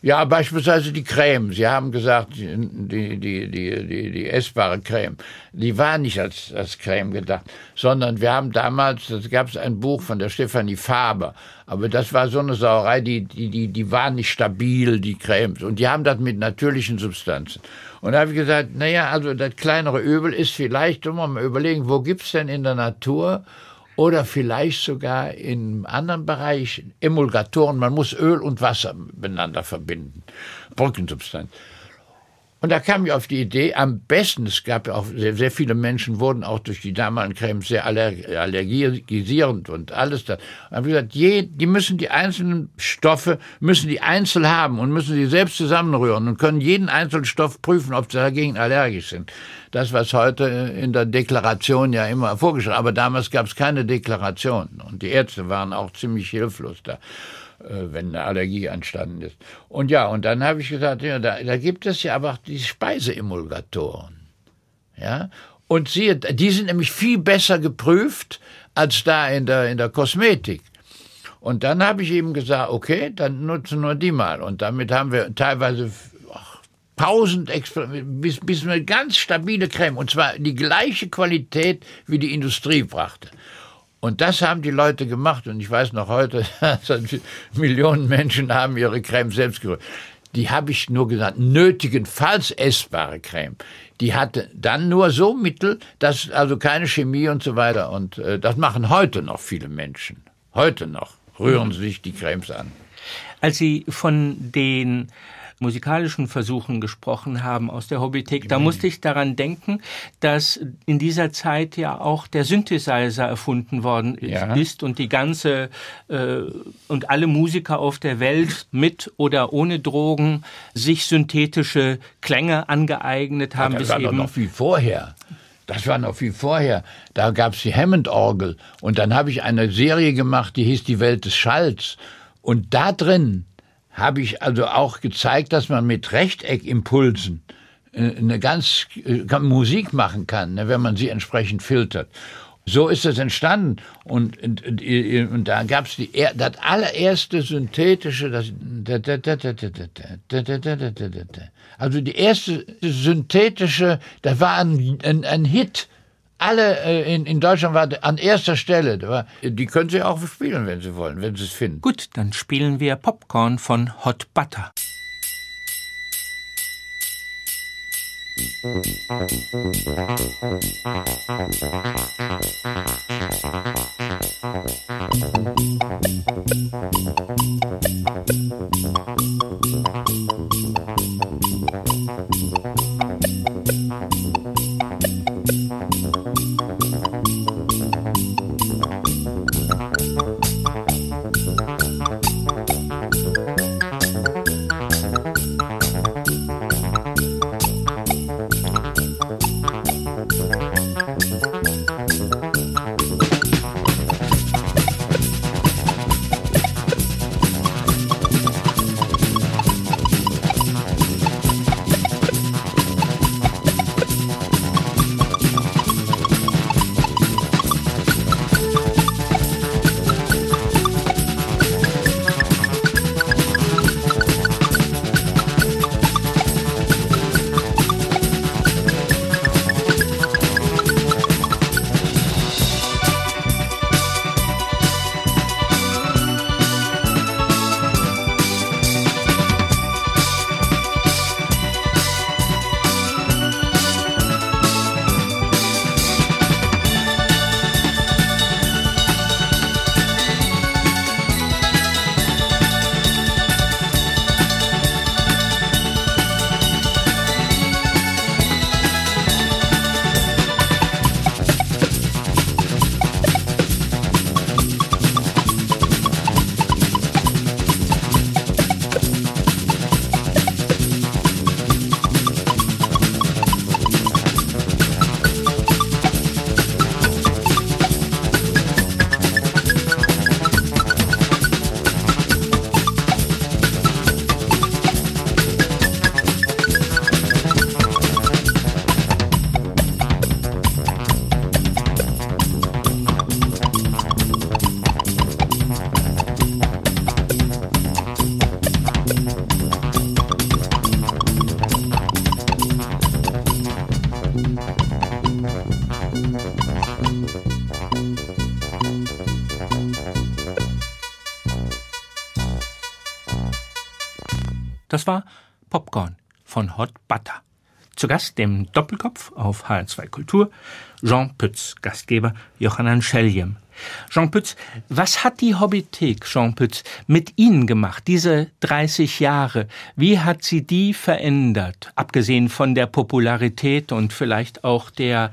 Ja, beispielsweise die Creme. Sie haben gesagt, die, die, die, die, die essbare Creme, die war nicht als, als Creme gedacht, sondern wir haben damals, das gab es ein Buch von der Stefanie Faber, aber das war so eine Sauerei, die, die, die, die war nicht stabil, die Cremes. Und die haben das mit natürlichen Substanzen. Und da habe ich gesagt, naja, also das kleinere Übel ist vielleicht, um mal überlegen, wo gibt's denn in der Natur oder vielleicht sogar im anderen Bereich Emulgatoren. Man muss Öl und Wasser miteinander verbinden. Brückensubstanz. Und da kam ich auf die Idee, am besten, es gab ja auch sehr, sehr viele Menschen, wurden auch durch die damaligen Cremes sehr allergisierend und alles das. Und habe gesagt, je, die müssen die einzelnen Stoffe, müssen die einzeln haben und müssen sie selbst zusammenrühren und können jeden einzelnen Stoff prüfen, ob sie dagegen allergisch sind. Das, was heute in der Deklaration ja immer vorgeschrieben, aber damals gab es keine Deklaration und die Ärzte waren auch ziemlich hilflos da. Äh, wenn eine Allergie entstanden ist. Und ja, und dann habe ich gesagt, ja, da, da gibt es ja aber auch die Speiseemulgatoren. Ja, und siehe, die sind nämlich viel besser geprüft als da in der, in der Kosmetik. Und dann habe ich ihm gesagt, okay, dann nutzen nur die mal. Und damit haben wir teilweise tausend bis, bis eine ganz stabile Creme und zwar die gleiche Qualität wie die Industrie brachte. Und das haben die Leute gemacht und ich weiß noch heute, Millionen Menschen haben ihre Creme selbst gerührt. Die habe ich nur gesagt, nötigenfalls essbare Creme. Die hatte dann nur so Mittel, dass also keine Chemie und so weiter. Und äh, das machen heute noch viele Menschen. Heute noch rühren sich die Cremes an. Als Sie von den musikalischen Versuchen gesprochen haben aus der Hobbythek, da musste ich daran denken, dass in dieser Zeit ja auch der Synthesizer erfunden worden ja. ist und die ganze äh, und alle Musiker auf der Welt mit oder ohne Drogen sich synthetische Klänge angeeignet haben. Ja, das war eben noch viel vorher. Das war noch viel vorher. Da gab es die Hammond-Orgel. Und dann habe ich eine Serie gemacht, die hieß Die Welt des Schalls. Und da drin habe ich also auch gezeigt, dass man mit Rechteckimpulsen äh, eine ganz äh, Musik machen kann, ne, wenn man sie entsprechend filtert. So ist es entstanden. Und, und, und da gab es das allererste synthetische, das, also die erste synthetische, das war ein, ein, ein Hit alle äh, in, in Deutschland war an erster Stelle. Die können Sie auch spielen, wenn Sie wollen, wenn Sie es finden. Gut, dann spielen wir Popcorn von Hot Butter. Das von Hot Butter. Zu Gast dem Doppelkopf auf HR2 Kultur, Jean Pütz, Gastgeber Johannan Scheljem. Jean Pütz, was hat die Hobbythek, Jean Pütz, mit Ihnen gemacht, diese 30 Jahre? Wie hat sie die verändert, abgesehen von der Popularität und vielleicht auch der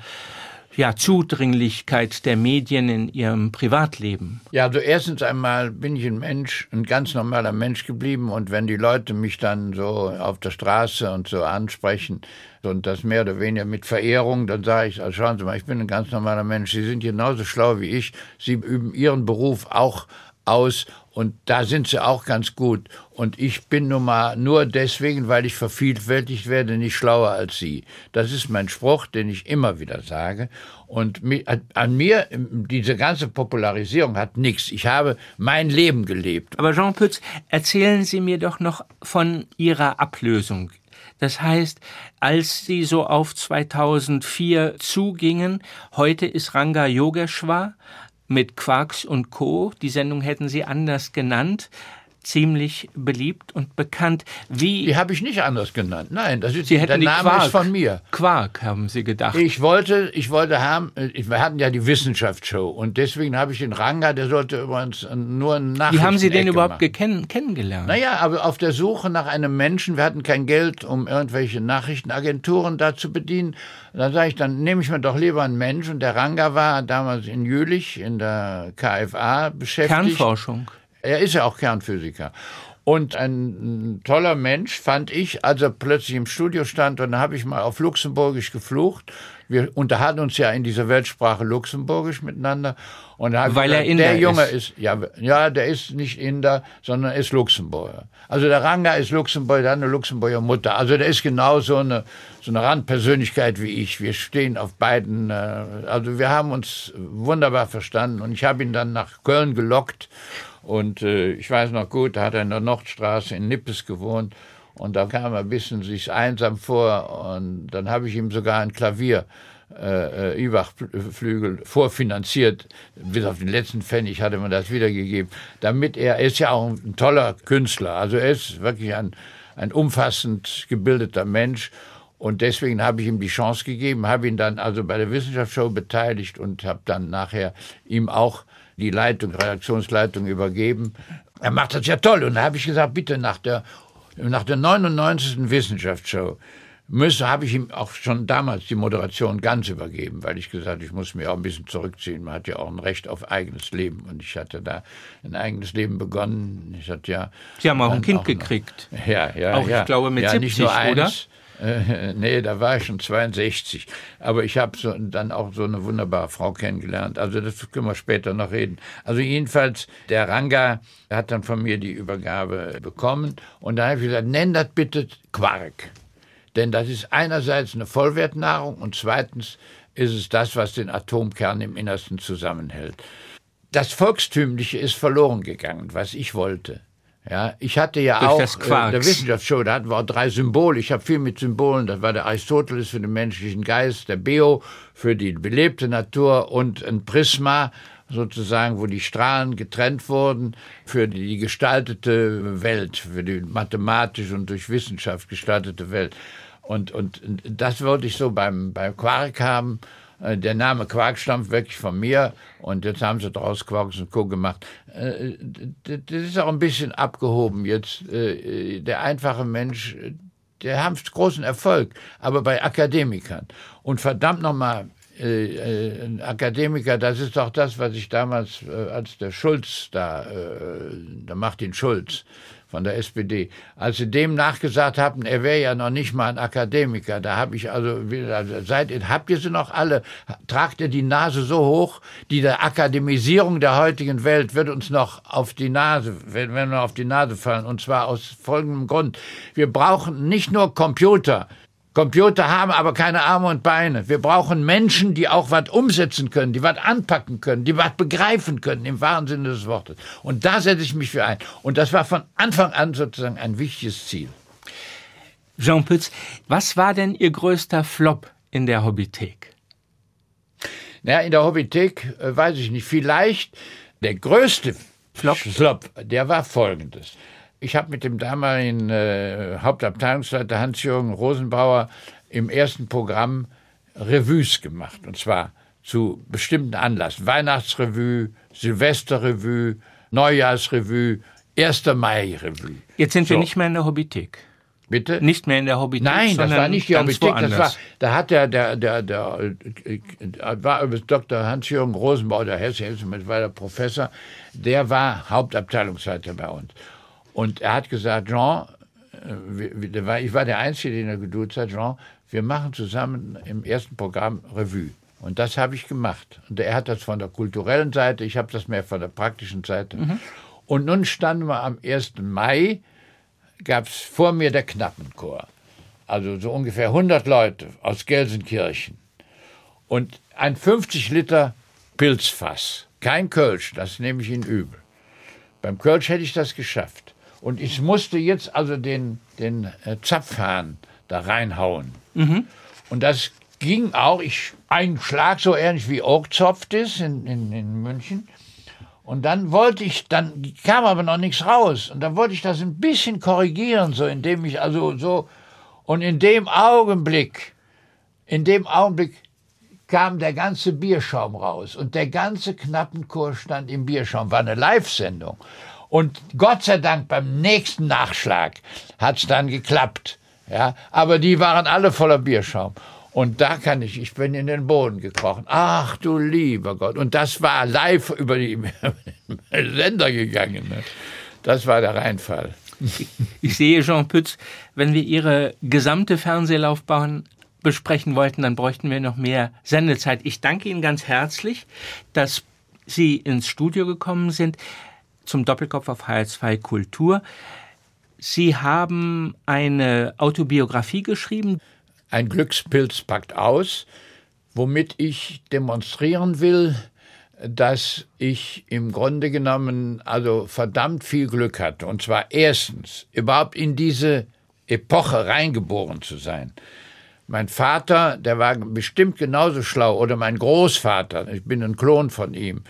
ja, Zudringlichkeit der Medien in ihrem Privatleben? Ja, also erstens einmal bin ich ein Mensch, ein ganz normaler Mensch geblieben. Und wenn die Leute mich dann so auf der Straße und so ansprechen und das mehr oder weniger mit Verehrung, dann sage ich, also schauen Sie mal, ich bin ein ganz normaler Mensch, Sie sind genauso schlau wie ich, Sie üben Ihren Beruf auch aus und da sind sie auch ganz gut. Und ich bin nun mal nur deswegen, weil ich vervielfältigt werde, nicht schlauer als sie. Das ist mein Spruch, den ich immer wieder sage. Und an mir, diese ganze Popularisierung hat nichts. Ich habe mein Leben gelebt. Aber Jean Pütz, erzählen Sie mir doch noch von Ihrer Ablösung Das heißt, als Sie so auf 2004 zugingen, heute ist Ranga Yogeshwar mit Quarks und Co. Die Sendung hätten Sie anders genannt ziemlich beliebt und bekannt. Wie die habe ich nicht anders genannt. Nein, das ist Sie der Name Quark, ist von mir. Quark haben Sie gedacht. Ich wollte, ich wollte haben, wir hatten ja die Wissenschaftsshow und deswegen habe ich den Ranga, der sollte übrigens nur nach. Wie haben Sie den überhaupt kenn kennengelernt? Naja, aber auf der Suche nach einem Menschen, wir hatten kein Geld, um irgendwelche Nachrichtenagenturen da zu bedienen. Da sage ich, dann nehme ich mir doch lieber einen Mensch und der Ranga war damals in Jülich in der KFA beschäftigt. Kernforschung. Er ist ja auch Kernphysiker. Und ein toller Mensch fand ich, als er plötzlich im Studio stand, und dann habe ich mal auf Luxemburgisch geflucht. Wir unterhalten uns ja in dieser Weltsprache Luxemburgisch miteinander. Und da Weil gesagt, er Inder der Junge ist. ist, ja, ja, der ist nicht Inder, sondern ist Luxemburger. Also der Ranga ist Luxemburger, der hat eine Luxemburger Mutter. Also der ist genau so eine, so eine Randpersönlichkeit wie ich. Wir stehen auf beiden, äh, also wir haben uns wunderbar verstanden. Und ich habe ihn dann nach Köln gelockt. Und äh, ich weiß noch gut, da hat er in der Nordstraße in Nippes gewohnt. Und da kam er ein bisschen sich einsam vor. Und dann habe ich ihm sogar ein Klavier, äh, Ibach-Flügel, vorfinanziert. Bis auf den letzten Pfennig hatte man das wiedergegeben. Damit er, er ist ja auch ein toller Künstler. Also er ist wirklich ein, ein umfassend gebildeter Mensch. Und deswegen habe ich ihm die Chance gegeben, habe ihn dann also bei der Wissenschaftsshow beteiligt und habe dann nachher ihm auch die Leitung, Redaktionsleitung übergeben. Er macht das ja toll. Und da habe ich gesagt, bitte nach der, nach der 99. Wissenschaftsshow müsse, habe ich ihm auch schon damals die Moderation ganz übergeben, weil ich gesagt, ich muss mich auch ein bisschen zurückziehen. Man hat ja auch ein Recht auf eigenes Leben. Und ich hatte da ein eigenes Leben begonnen. Ich hatte ja. Sie haben auch ein Kind noch, gekriegt. Ja, ja. Auch, ja. ich glaube, mit ja, 70, nicht nur eins, oder? Äh, nee, da war ich schon 62. Aber ich habe so, dann auch so eine wunderbare Frau kennengelernt. Also das können wir später noch reden. Also jedenfalls, der Ranga hat dann von mir die Übergabe bekommen. Und da habe ich gesagt, nenn das bitte Quark. Denn das ist einerseits eine Vollwertnahrung und zweitens ist es das, was den Atomkern im Innersten zusammenhält. Das Volkstümliche ist verloren gegangen, was ich wollte. Ja, ich hatte ja Durch auch äh, der Wissenschaftsshow, da hatten wir auch drei Symbole. Ich habe viel mit Symbolen. Das war der Aristoteles für den menschlichen Geist, der Beo für die belebte Natur und ein Prisma sozusagen, wo die Strahlen getrennt wurden für die gestaltete Welt, für die mathematisch und durch Wissenschaft gestaltete Welt. Und, und das wollte ich so beim, beim Quark haben. Äh, Der Name Quark stammt wirklich von mir und jetzt haben sie daraus Quarks und Co. gemacht. Äh, Das ist auch ein bisschen abgehoben jetzt. Äh, Der einfache Mensch, der haben großen Erfolg, aber bei Akademikern. Und verdammt nochmal, Akademiker, das ist doch das, was ich damals, als der Schulz da, der Martin Schulz, von der SPD. Als sie dem nachgesagt haben, er wäre ja noch nicht mal ein Akademiker, da habe ich also, seid ihr, habt ihr sie noch alle? Tragt ihr die Nase so hoch? Die der Akademisierung der heutigen Welt wird uns noch auf die Nase, wenn wir auf die Nase fallen. Und zwar aus folgendem Grund. Wir brauchen nicht nur Computer, Computer haben aber keine Arme und Beine. Wir brauchen Menschen, die auch was umsetzen können, die was anpacken können, die was begreifen können, im wahren Sinne des Wortes. Und da setze ich mich für ein. Und das war von Anfang an sozusagen ein wichtiges Ziel. Jean Pütz, was war denn Ihr größter Flop in der Hobbythek? Ja, in der Hobbythek äh, weiß ich nicht. Vielleicht der größte Flop, Flop der war folgendes. Ich habe mit dem damaligen äh, Hauptabteilungsleiter Hans-Jürgen Rosenbauer im ersten Programm Revues gemacht. Und zwar zu bestimmten Anlassen. Weihnachtsrevue, Silvesterrevue, Neujahrsrevue, 1. Mai-Revue. Jetzt sind wir So. nicht mehr in der Hobbythek. Bitte? Nicht mehr in der Hobbythek. Nein, das war nicht die Hobbythek, das war, da hat der, der, der, der, äh, war übrigens Dr. Hans-Jürgen Rosenbauer, der Hesse, ist mittlerweile Professor, der war Hauptabteilungsleiter bei uns. Und er hat gesagt, Jean, äh, ich war der Einzige, den er geduzt hat, Jean, wir machen zusammen im ersten Programm Revue. Und das habe ich gemacht. Und er hat das von der kulturellen Seite, ich habe das mehr von der praktischen Seite. Und nun standen wir am 1. Mai, gab es vor mir der Knappenchor. Also so ungefähr 100 Leute aus Gelsenkirchen. Und ein 50 Liter Pilzfass. Kein Kölsch, das nehme ich Ihnen übel. Beim Kölsch hätte ich das geschafft. Und ich musste jetzt also den, den äh, Zapfhahn da reinhauen. Mhm. Und das ging auch, ich, ein Schlag so ähnlich wie Oakzopft ist in, in, in München. Und dann wollte ich, dann kam aber noch nichts raus. Und dann wollte ich das ein bisschen korrigieren, so indem ich also so, und in dem Augenblick, in dem Augenblick kam der ganze Bierschaum raus und der ganze Knappenchor stand im Bierschaum. War eine Live-Sendung. Und Gott sei Dank beim nächsten Nachschlag hat es dann geklappt. Ja, aber die waren alle voller Bierschaum. Und da kann ich, ich bin in den Boden gekrochen. Ach du lieber Gott. Und das war live über die Sender gegangen. Ne? Das war der Reinfall. Ich sehe, Jean Pütz, wenn wir Ihre gesamte Fernsehlaufbahn besprechen wollten, dann bräuchten wir noch mehr Sendezeit. Ich danke Ihnen ganz herzlich, dass Sie ins Studio gekommen sind zum Doppelkopf auf HR2 Kultur. Sie haben eine Autobiografie geschrieben. Ein Glückspilz packt aus, womit ich demonstrieren will, dass ich im Grunde genommen also verdammt viel Glück hatte. Und zwar erstens, überhaupt in diese Epoche reingeboren zu sein. Mein Vater, der war bestimmt genauso schlau, oder mein Großvater, ich bin ein Klon von ihm.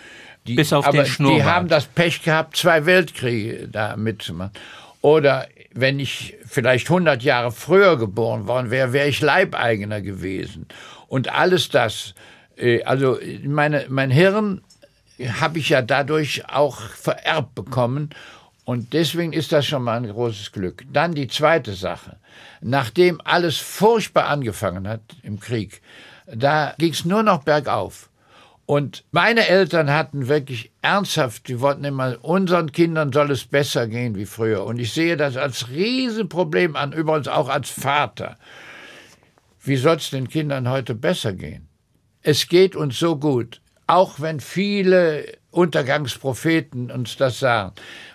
Die, Bis auf aber den Schnurrbart. Die haben das Pech gehabt, zwei Weltkriege da mitzumachen. Oder wenn ich vielleicht 100 Jahre früher geboren worden wäre, wäre ich Leibeigener gewesen. Und alles das, äh, also meine, mein Hirn habe ich ja dadurch auch vererbt bekommen. Und deswegen ist das schon mal ein großes Glück. Dann die zweite Sache. Nachdem alles furchtbar angefangen hat im Krieg, da ging es nur noch bergauf. Und meine Eltern hatten wirklich ernsthaft, die wollten immer, unseren Kindern soll es besser gehen wie früher. Und ich sehe das als Riesenproblem an, übrigens auch als Vater. Wie soll es den Kindern heute besser gehen? Es geht uns so gut, auch wenn viele Untergangspropheten uns das sagen.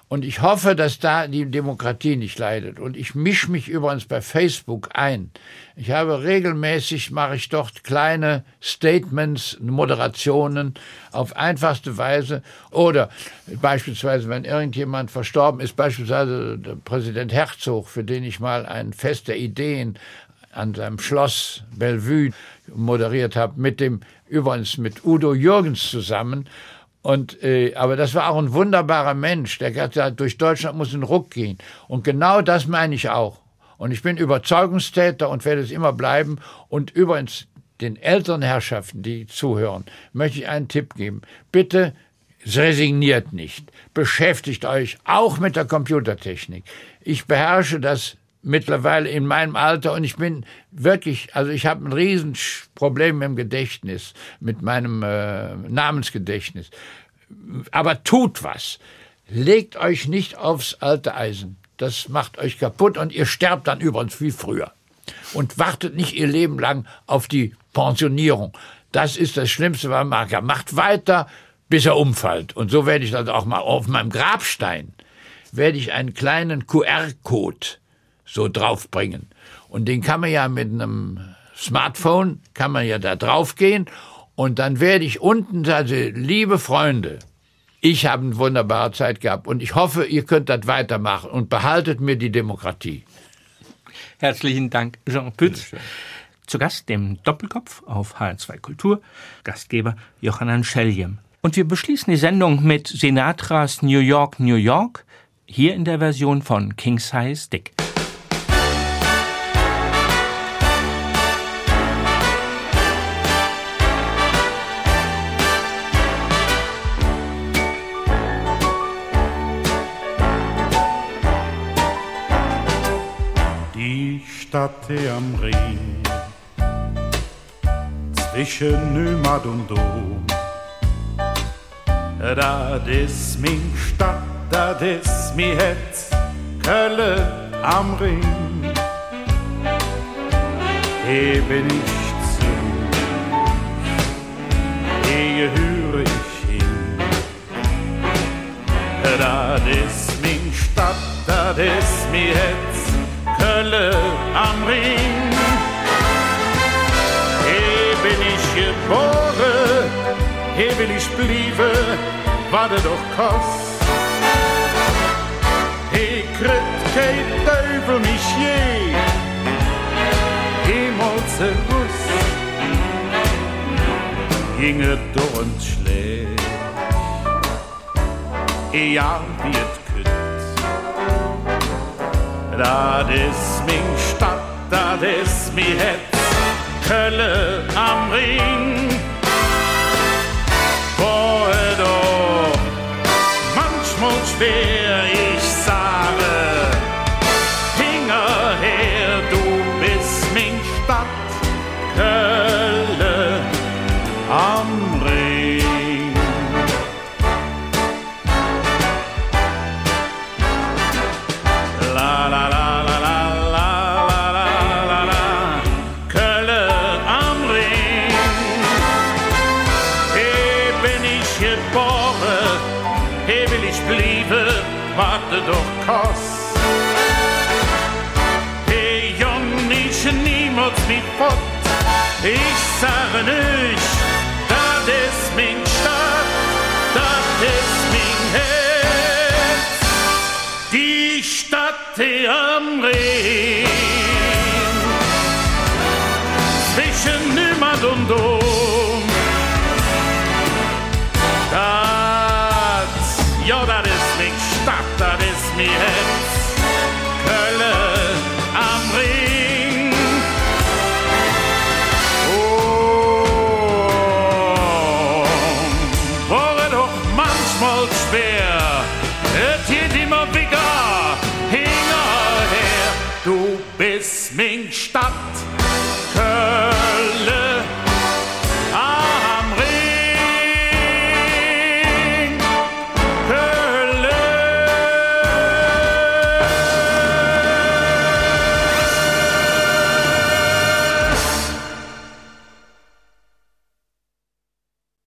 Und ich hoffe, dass da die Demokratie nicht leidet. Und ich mische mich übrigens bei Facebook ein. Ich habe regelmäßig, mache ich dort kleine Statements, Moderationen auf einfachste Weise. Oder beispielsweise, wenn irgendjemand verstorben ist, beispielsweise der Präsident Herzog, für den ich mal ein Fest der Ideen an seinem Schloss Bellevue moderiert habe, mit dem, übrigens mit Udo Jürgens zusammen. Und, äh, aber das war auch ein wunderbarer Mensch, der gesagt durch Deutschland muss ein Ruck gehen. Und genau das meine ich auch. Und ich bin Überzeugungstäter und werde es immer bleiben. Und übrigens den älteren Herrschaften, die zuhören, möchte ich einen Tipp geben. Bitte resigniert nicht. Beschäftigt euch auch mit der Computertechnik. Ich beherrsche das mittlerweile in meinem Alter und ich bin wirklich, also ich habe ein Riesenproblem im Gedächtnis, mit meinem äh, Namensgedächtnis. Aber tut was. Legt euch nicht aufs alte Eisen. Das macht euch kaputt und ihr sterbt dann übrigens wie früher. Und wartet nicht ihr Leben lang auf die Pensionierung. Das ist das Schlimmste, man mag. Macht weiter, bis er umfällt. Und so werde ich das auch mal auf meinem Grabstein werde ich einen kleinen QR-Code so draufbringen. Und den kann man ja mit einem Smartphone, kann man ja da draufgehen und dann werde ich unten sagen, liebe Freunde, ich habe eine wunderbare Zeit gehabt und ich hoffe, ihr könnt das weitermachen und behaltet mir die Demokratie. Herzlichen Dank, Jean Pütz. Zu Gast dem Doppelkopf auf HR2 Kultur, Gastgeber Johannan Scheljem. Und wir beschließen die Sendung mit Sinatras New York, New York, hier in der Version von King Size Dick. Stadt am Rhein, zwischen Nymad und Dom. Das ist mein Stadt, das ist mein Herz, Köln am Rhein. Hier bin ich zu, hier höre ich hin. Das ist mein Stadt, das ist mein Herz, Kölle am Ring. Hier bin ich geboren, hier will ich blieben, warte doch kost. Hier kriegt kein Teufel mich je, jemals ein Guss. Ginge durch und schlägt. ja, wie es Dat is min Stadt, dat is mi Hetz, Kölle am Ring. Boah, doch, manchmal schwer,